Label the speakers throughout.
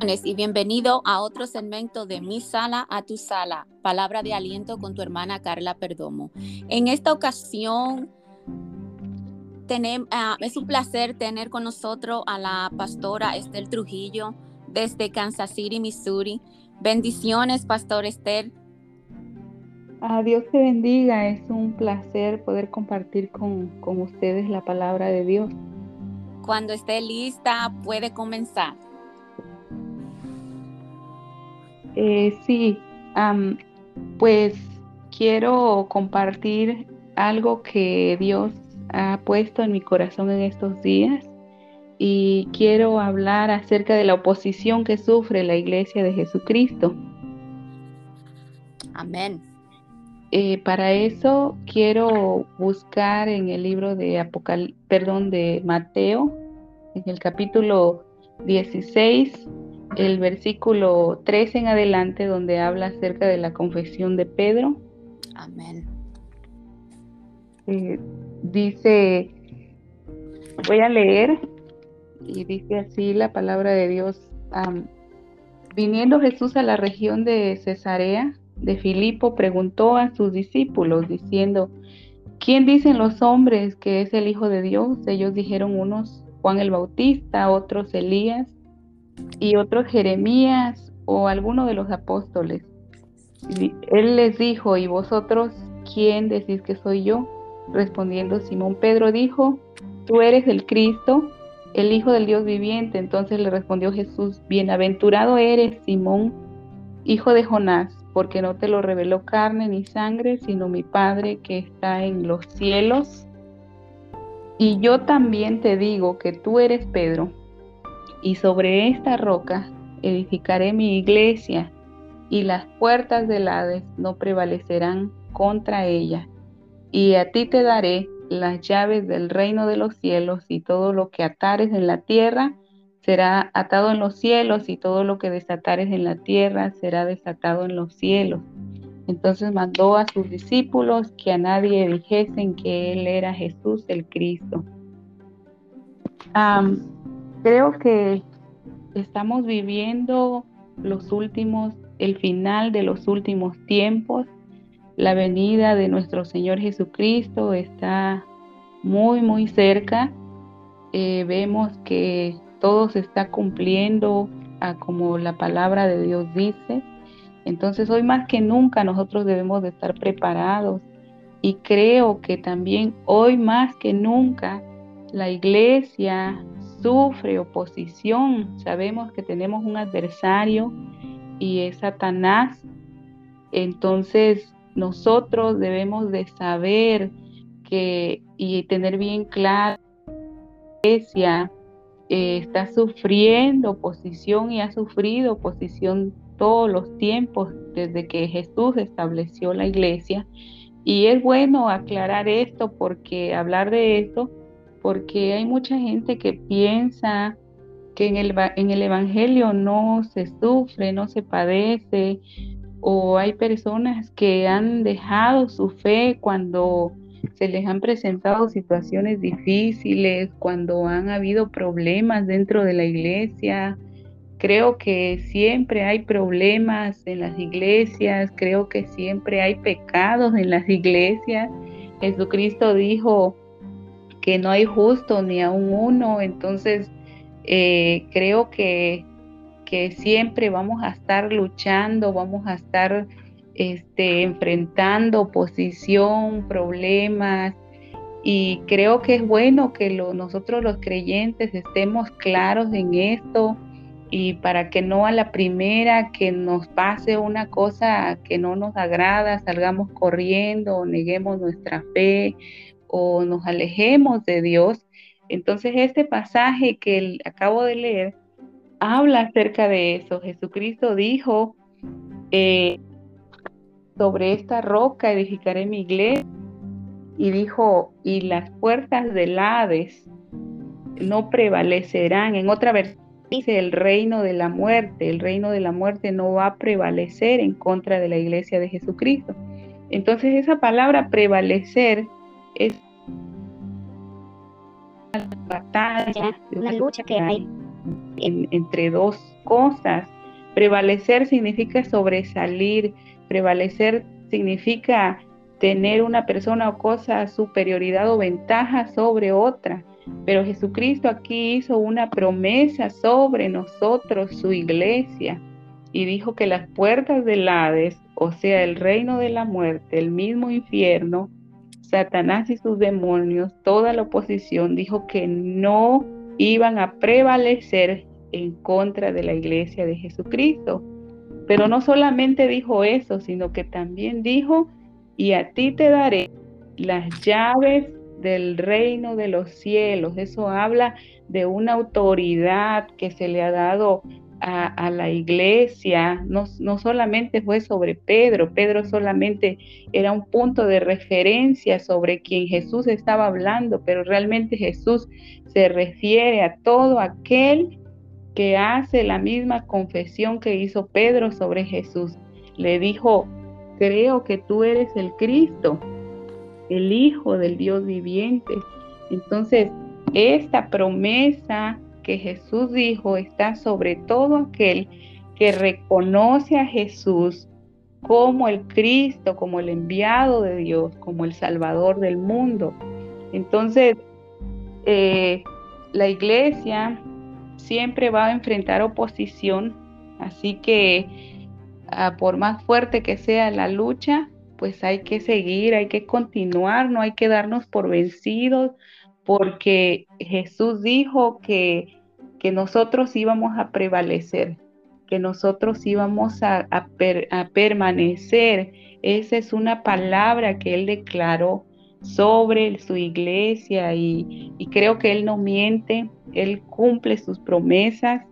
Speaker 1: y bienvenido a otro segmento de Mi Sala a Tu Sala, palabra de aliento con tu hermana Carla Perdomo. En esta ocasión tenemos, ah, es un placer tener con nosotros a la pastora Esther Trujillo desde Kansas City, Missouri. Bendiciones, Pastor Esther.
Speaker 2: A Dios te bendiga, es un placer poder compartir con, con ustedes la palabra de Dios.
Speaker 1: Cuando esté lista, puede comenzar.
Speaker 2: Eh, sí, pues quiero compartir algo que Dios ha puesto en mi corazón en estos días y quiero hablar acerca de la oposición que sufre la iglesia de Jesucristo.
Speaker 1: Amén.
Speaker 2: Eh, para eso quiero buscar en el libro de Apocal perdón, de Mateo, en el capítulo 16, el versículo 13 en adelante, donde habla acerca de la confesión de Pedro.
Speaker 1: Amén.
Speaker 2: Eh, dice, voy a leer, y dice así la palabra de Dios. viniendo Jesús a la región de Cesarea de Filipo, preguntó a sus discípulos, diciendo, ¿quién dicen los hombres que es el Hijo de Dios? Ellos dijeron unos Juan el Bautista, otros Elías y otros Jeremías o alguno de los apóstoles. Él les dijo, ¿y vosotros quién decís que soy yo? Respondiendo Simón Pedro dijo, tú eres el Cristo, el Hijo del Dios viviente. Entonces le respondió Jesús, bienaventurado eres Simón, hijo de Jonás, porque no te lo reveló carne ni sangre, sino mi Padre que está en los cielos. Y yo también te digo que tú eres Pedro, y sobre esta roca edificaré mi iglesia, y las puertas del Hades no prevalecerán contra ella. Y a ti te daré las llaves del reino de los cielos, y todo lo que atares en la tierra será atado en los cielos, y todo lo que desatares en la tierra será desatado en los cielos. Entonces mandó a sus discípulos que a nadie dijesen que él era Jesús el Cristo creo que estamos viviendo los últimos, el final de los últimos tiempos. La venida de nuestro Señor Jesucristo está muy, muy cerca. Eh, vemos que todo se está cumpliendo a como la palabra de Dios dice. Entonces hoy más que nunca nosotros debemos de estar preparados y creo que también hoy más que nunca la iglesia, sufre oposición, sabemos que tenemos un adversario y es Satanás, entonces nosotros debemos de saber que y tener bien claro que la iglesia eh, está sufriendo oposición y ha sufrido oposición todos los tiempos desde que Jesús estableció la iglesia. Y es bueno aclarar esto porque hablar de esto porque hay mucha gente que piensa que en el, en el Evangelio no se sufre, no se padece, o hay personas que han dejado su fe cuando se les han presentado situaciones difíciles, cuando han habido problemas dentro de la iglesia. Creo que siempre hay problemas en las iglesias, creo que siempre hay pecados en las iglesias. Jesucristo dijo, que no hay justo ni a un uno, entonces eh, creo que, que, siempre vamos a estar luchando, vamos a estar este, enfrentando oposición, problemas, y creo que es bueno que nosotros los creyentes estemos claros en esto y para que no a la primera que nos pase una cosa que no nos agrada, salgamos corriendo, neguemos nuestra fe o nos alejemos de Dios. Entonces este pasaje que acabo de leer habla acerca de eso. Jesucristo dijo, eh, sobre esta roca edificaré mi iglesia. Y dijo, y las puertas del Hades no prevalecerán. En otra versión dice el reino de la muerte. El reino de la muerte no va a prevalecer en contra de la iglesia de Jesucristo. Entonces esa palabra prevalecer es una batalla, una lucha que hay entre dos cosas. Prevalecer significa sobresalir, prevalecer significa tener una persona o cosa superioridad o ventaja sobre otra. Pero Jesucristo aquí hizo una promesa sobre nosotros, su iglesia, y dijo que las puertas del Hades, o sea, el reino de la muerte, el mismo infierno, Satanás y sus demonios, toda la oposición, dijo que no iban a prevalecer en contra de la iglesia de Jesucristo. Pero no solamente dijo eso, sino que también dijo, y a ti te daré las llaves del reino de los cielos. Eso habla de una autoridad que se le ha dado a, la iglesia, no, no, solamente fue sobre Pedro, Pedro solamente era un punto de referencia sobre quien Jesús estaba hablando, pero realmente Jesús se refiere a todo aquel que hace la misma confesión que hizo Pedro sobre Jesús. Le dijo, creo que tú eres el Cristo, el Hijo del Dios viviente. Entonces, esta promesa que Jesús dijo está sobre todo aquel que reconoce a Jesús como el Cristo, como el enviado de Dios, como el Salvador del mundo. Entonces, eh, la iglesia siempre va a enfrentar oposición, así que ah, por más fuerte que sea la lucha, pues hay que seguir, hay que continuar, no hay que darnos por vencidos, porque Jesús dijo que que nosotros íbamos a prevalecer, que nosotros íbamos a, permanecer. Esa es una palabra que Él declaró sobre su iglesia y, creo que Él no miente, Él cumple sus promesas.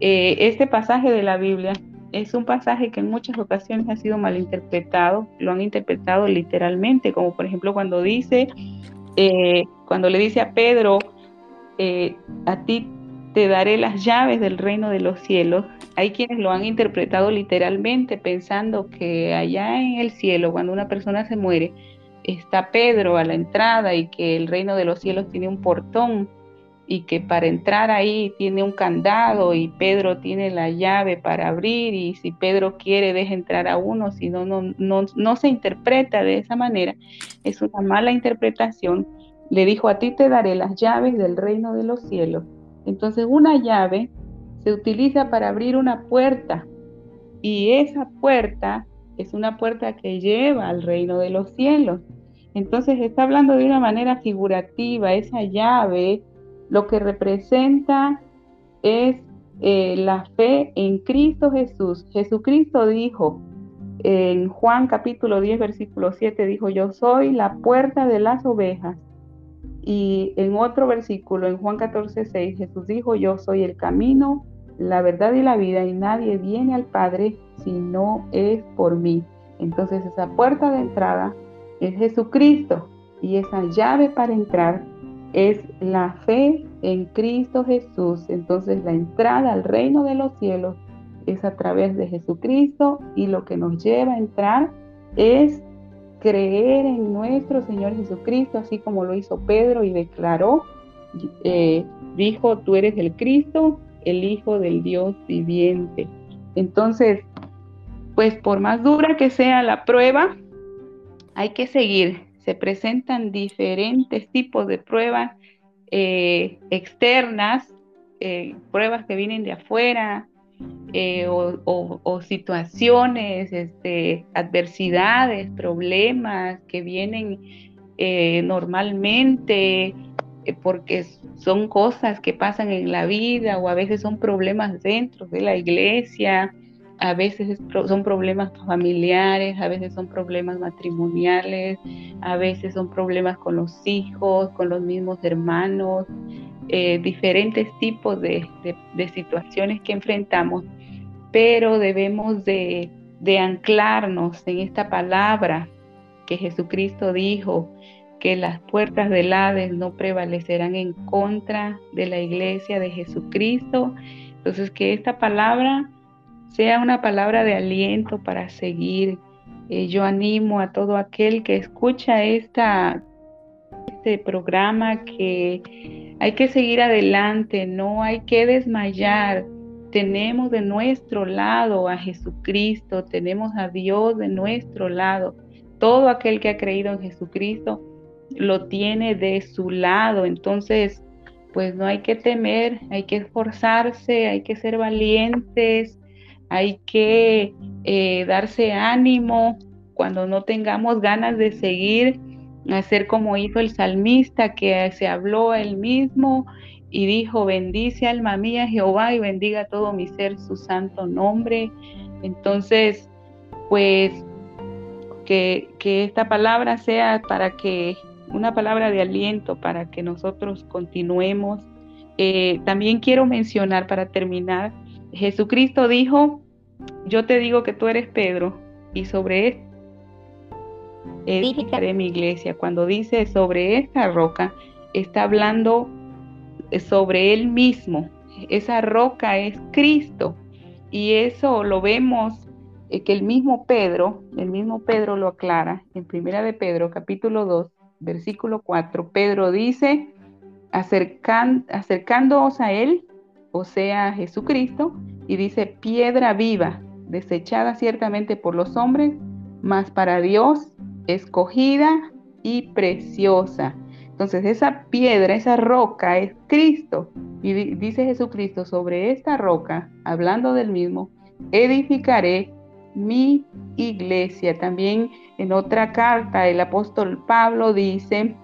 Speaker 2: Eh, este pasaje de la Biblia es un pasaje que en muchas ocasiones ha sido malinterpretado, lo han interpretado literalmente, como por ejemplo cuando dice, eh, cuando le dice a Pedro, eh, a ti te daré las llaves del reino de los cielos. Hay quienes lo han interpretado literalmente pensando que allá en el cielo, cuando una persona se muere, está Pedro a la entrada y que el reino de los cielos tiene un portón y que para entrar ahí tiene un candado y Pedro tiene la llave para abrir y si Pedro quiere deja entrar a uno, si no, no, no, no se interpreta de esa manera. Es una mala interpretación. Le dijo, a ti te daré las llaves del reino de los cielos entonces una llave se utiliza para abrir una puerta y esa puerta es una puerta que lleva al reino de los cielos. Entonces está hablando de una manera figurativa, esa llave lo que representa es eh, la fe en Cristo Jesús. Jesucristo dijo en Juan capítulo 10 versículo 7, dijo, yo soy la puerta de las ovejas. Y en otro versículo, en Juan 14, 6, Jesús dijo, yo soy el camino, la verdad y la vida, y nadie viene al Padre si no es por mí. Entonces esa puerta de entrada es Jesucristo y esa llave para entrar es la fe en Cristo Jesús. Entonces la entrada al reino de los cielos es a través de Jesucristo y lo que nos lleva a entrar es creer en nuestro Señor Jesucristo, así como lo hizo Pedro y declaró, eh, dijo, tú eres el Cristo, el Hijo del Dios viviente. Entonces, pues por más dura que sea la prueba, hay que seguir. Se presentan diferentes tipos de pruebas eh, externas, eh, pruebas que vienen de afuera, eh, o, situaciones, este, adversidades, problemas que vienen eh, normalmente eh, porque son cosas que pasan en la vida o a veces son problemas dentro de la iglesia, a veces son problemas familiares, a veces son problemas matrimoniales, a veces son problemas con los hijos, con los mismos hermanos, diferentes tipos de, de situaciones que enfrentamos pero debemos de, anclarnos en esta palabra que Jesucristo dijo, que las puertas del Hades no prevalecerán en contra de la iglesia de Jesucristo. Entonces, que esta palabra sea una palabra de aliento para seguir. Eh, yo animo a todo aquel que escucha esta, este programa que hay que seguir adelante, no hay que desmayar. Tenemos de nuestro lado a Jesucristo, tenemos a Dios de nuestro lado. Todo aquel que ha creído en Jesucristo lo tiene de su lado. Entonces, pues no hay que temer, hay que esforzarse, hay que ser valientes, hay que eh, darse ánimo cuando no tengamos ganas de seguir, hacer como hizo el salmista que se habló él mismo y dijo, bendice alma mía Jehová y bendiga todo mi ser su santo nombre. Entonces, pues que, que esta palabra sea para que una palabra de aliento para que nosotros continuemos. Eh, también quiero mencionar para terminar, Jesucristo dijo, yo te digo que tú eres Pedro y sobre edificaré mi iglesia. Cuando dice sobre esta roca, está hablando sobre él mismo. Esa roca es Cristo. Y eso lo vemos eh, que el mismo Pedro, el mismo Pedro lo aclara en Primera de Pedro, capítulo 2, versículo 4, Pedro dice, acercan, acercándoos a él, o sea, a Jesucristo, y dice, piedra viva, desechada ciertamente por los hombres, mas para Dios escogida y preciosa. Entonces esa piedra, esa roca es Cristo. Y dice Jesucristo, sobre esta roca, hablando del mismo, edificaré mi iglesia. También en otra carta el apóstol Pablo dice,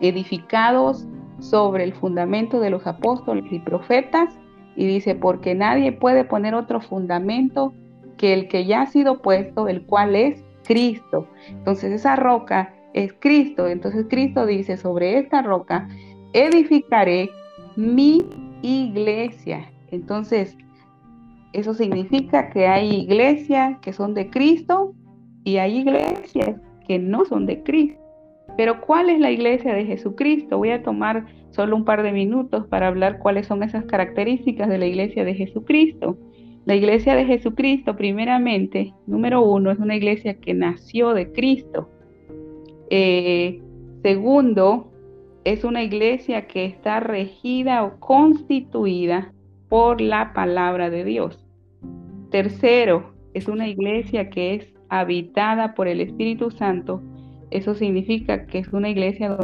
Speaker 2: edificados sobre el fundamento de los apóstoles y profetas, y dice, porque nadie puede poner otro fundamento que el que ya ha sido puesto, el cual es Cristo. Entonces esa roca es Cristo. Entonces Cristo dice, sobre esta roca edificaré mi iglesia. Entonces, eso significa que hay iglesias que son de Cristo y hay iglesias que no son de Cristo. Pero ¿cuál es la iglesia de Jesucristo? Voy a tomar solo un par de minutos para hablar cuáles son esas características de la iglesia de Jesucristo. La iglesia de Jesucristo, primeramente, número uno, es una iglesia que nació de Cristo. Eh, segundo, es una iglesia que está regida o constituida por la palabra de Dios. Tercero, es una iglesia que es habitada por el Espíritu Santo. Eso significa que es una iglesia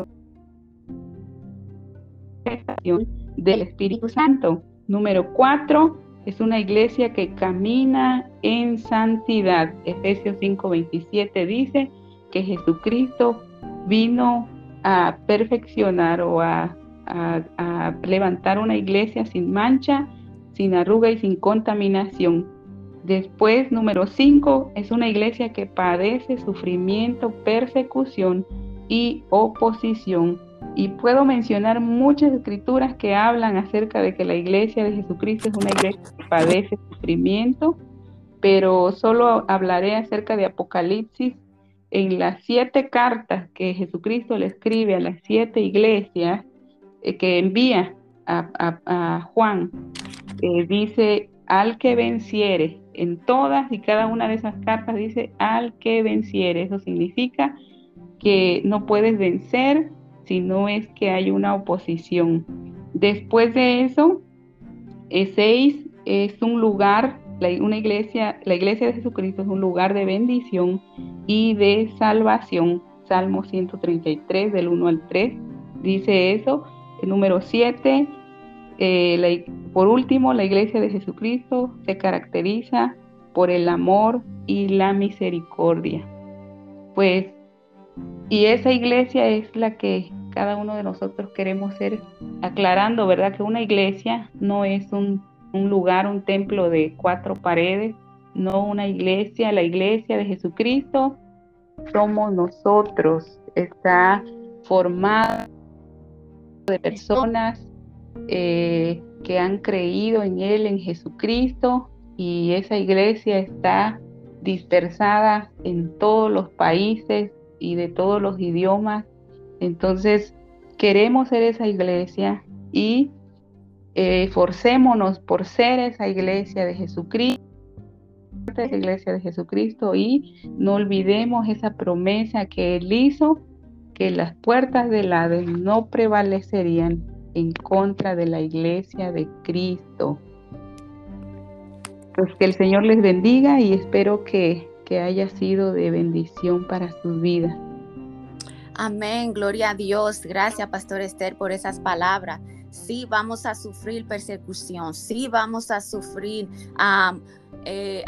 Speaker 2: del Espíritu Santo. Número cuatro, es una iglesia que camina en santidad. Efesios 5:27 dice que Jesucristo vino a perfeccionar o a levantar una iglesia sin mancha, sin arruga y sin contaminación. Después, número 5, es una iglesia que padece sufrimiento, persecución y oposición. Y puedo mencionar muchas escrituras que hablan acerca de que la iglesia de Jesucristo es una iglesia que padece sufrimiento, pero solo hablaré acerca de Apocalipsis en las siete cartas que Jesucristo le escribe a las siete iglesias eh, que envía a, Juan, eh, dice, al que venciere, en todas y cada una de esas cartas dice, al que venciere. Eso significa que no puedes vencer si no es que hay una oposición. Después de eso, seis es un lugar, una iglesia, la iglesia de Jesucristo es un lugar de bendición y de salvación. Salmo 133 del 1 al 3 dice eso. Número 7, eh, por último, la iglesia de Jesucristo se caracteriza por el amor y la misericordia. Pues, y esa iglesia es la que cada uno de nosotros queremos ser, aclarando, ¿verdad? Que una iglesia no es un, lugar, un templo de cuatro paredes, no una iglesia, la iglesia de Jesucristo somos nosotros, está formada de personas eh, que han creído en Él, en Jesucristo, y esa iglesia está dispersada en todos los países y de todos los idiomas. Entonces, queremos ser esa iglesia y eh, forcémonos por ser esa iglesia de Jesucristo esa iglesia de Jesucristo y no olvidemos esa promesa que Él hizo que las puertas del Hades no prevalecerían en contra de la iglesia de Cristo. Pues que el Señor les bendiga y espero que, que haya sido de bendición para sus vidas.
Speaker 1: Amén, gloria a Dios. Gracias, Pastor Esther, por esas palabras. Sí, vamos a sufrir persecución, sí, vamos a sufrir eh,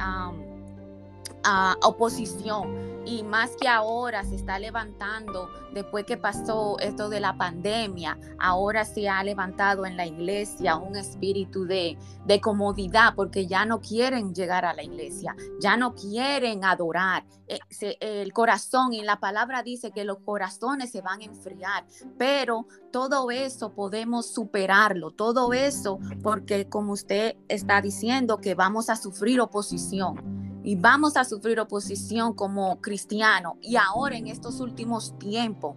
Speaker 1: oposición y más que ahora se está levantando, después que pasó esto de la pandemia, ahora se ha levantado en la iglesia un espíritu de, de comodidad porque ya no quieren llegar a la iglesia, ya no quieren adorar. Eh, el corazón y la palabra dice que los corazones se van a enfriar, pero todo eso podemos superarlo, todo eso porque como usted está diciendo que vamos a sufrir oposición y vamos a sufrir oposición como cristianos. Y ahora en estos últimos tiempos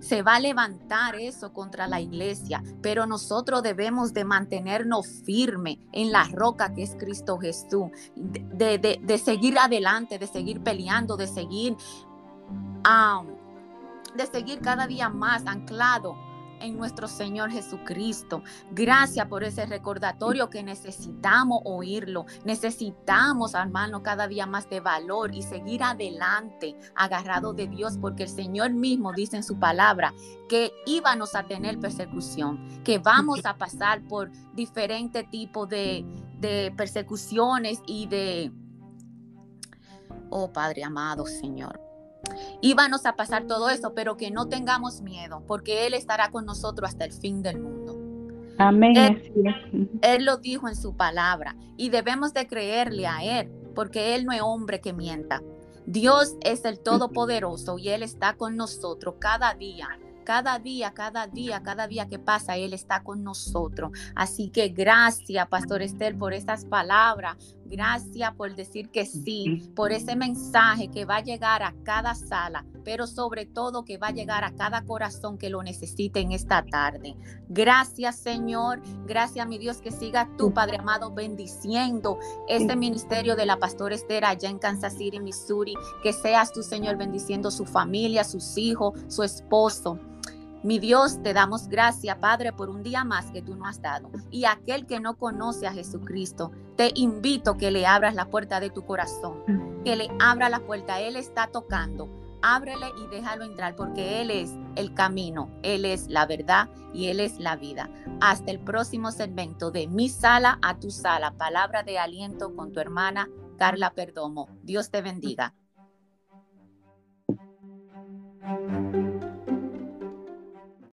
Speaker 1: se va a levantar eso contra la iglesia, pero nosotros debemos de mantenernos firmes en la roca que es Cristo Jesús, de, seguir adelante, de seguir peleando, de seguir, de seguir cada día más anclado en nuestro Señor Jesucristo. Gracias por ese recordatorio que necesitamos oírlo. Necesitamos, hermano, cada día más de valor y seguir adelante, agarrado de Dios, porque el Señor mismo dice en su palabra que íbamos a tener persecución, que vamos a pasar por diferentes tipos de, de persecuciones y de... Oh Padre amado Señor, Íbamos a pasar todo eso, pero que no tengamos miedo, porque Él estará con nosotros hasta el fin del mundo.
Speaker 2: Amén.
Speaker 1: Él, lo dijo en su palabra y debemos de creerle a Él, porque Él no es hombre que mienta. Dios es el Todopoderoso y Él está con nosotros cada día. Cada día, cada día, cada día que pasa, Él está con nosotros. Así que gracias, Pastor Esther, por estas palabras. Gracias por decir que sí, por ese mensaje que va a llegar a cada sala, pero sobre todo que va a llegar a cada corazón que lo necesite en esta tarde. Gracias, Señor. Gracias, mi Dios, que siga tú, Padre amado, bendiciendo este ministerio de la Pastora Esther allá en Kansas City, Missouri. Que seas tú, Señor, bendiciendo su familia, sus hijos, su esposo. Mi Dios, te damos gracias, Padre, por un día más que tú nos has dado. Y aquel que no conoce a Jesucristo, te invito que le abras la puerta de tu corazón, que le abra la puerta. Él está tocando. Ábrele y déjalo entrar porque Él es el camino, Él es la verdad y Él es la vida. Hasta el próximo segmento de mi sala a tu sala. Palabra de aliento con tu hermana Carla Perdomo. Dios te bendiga.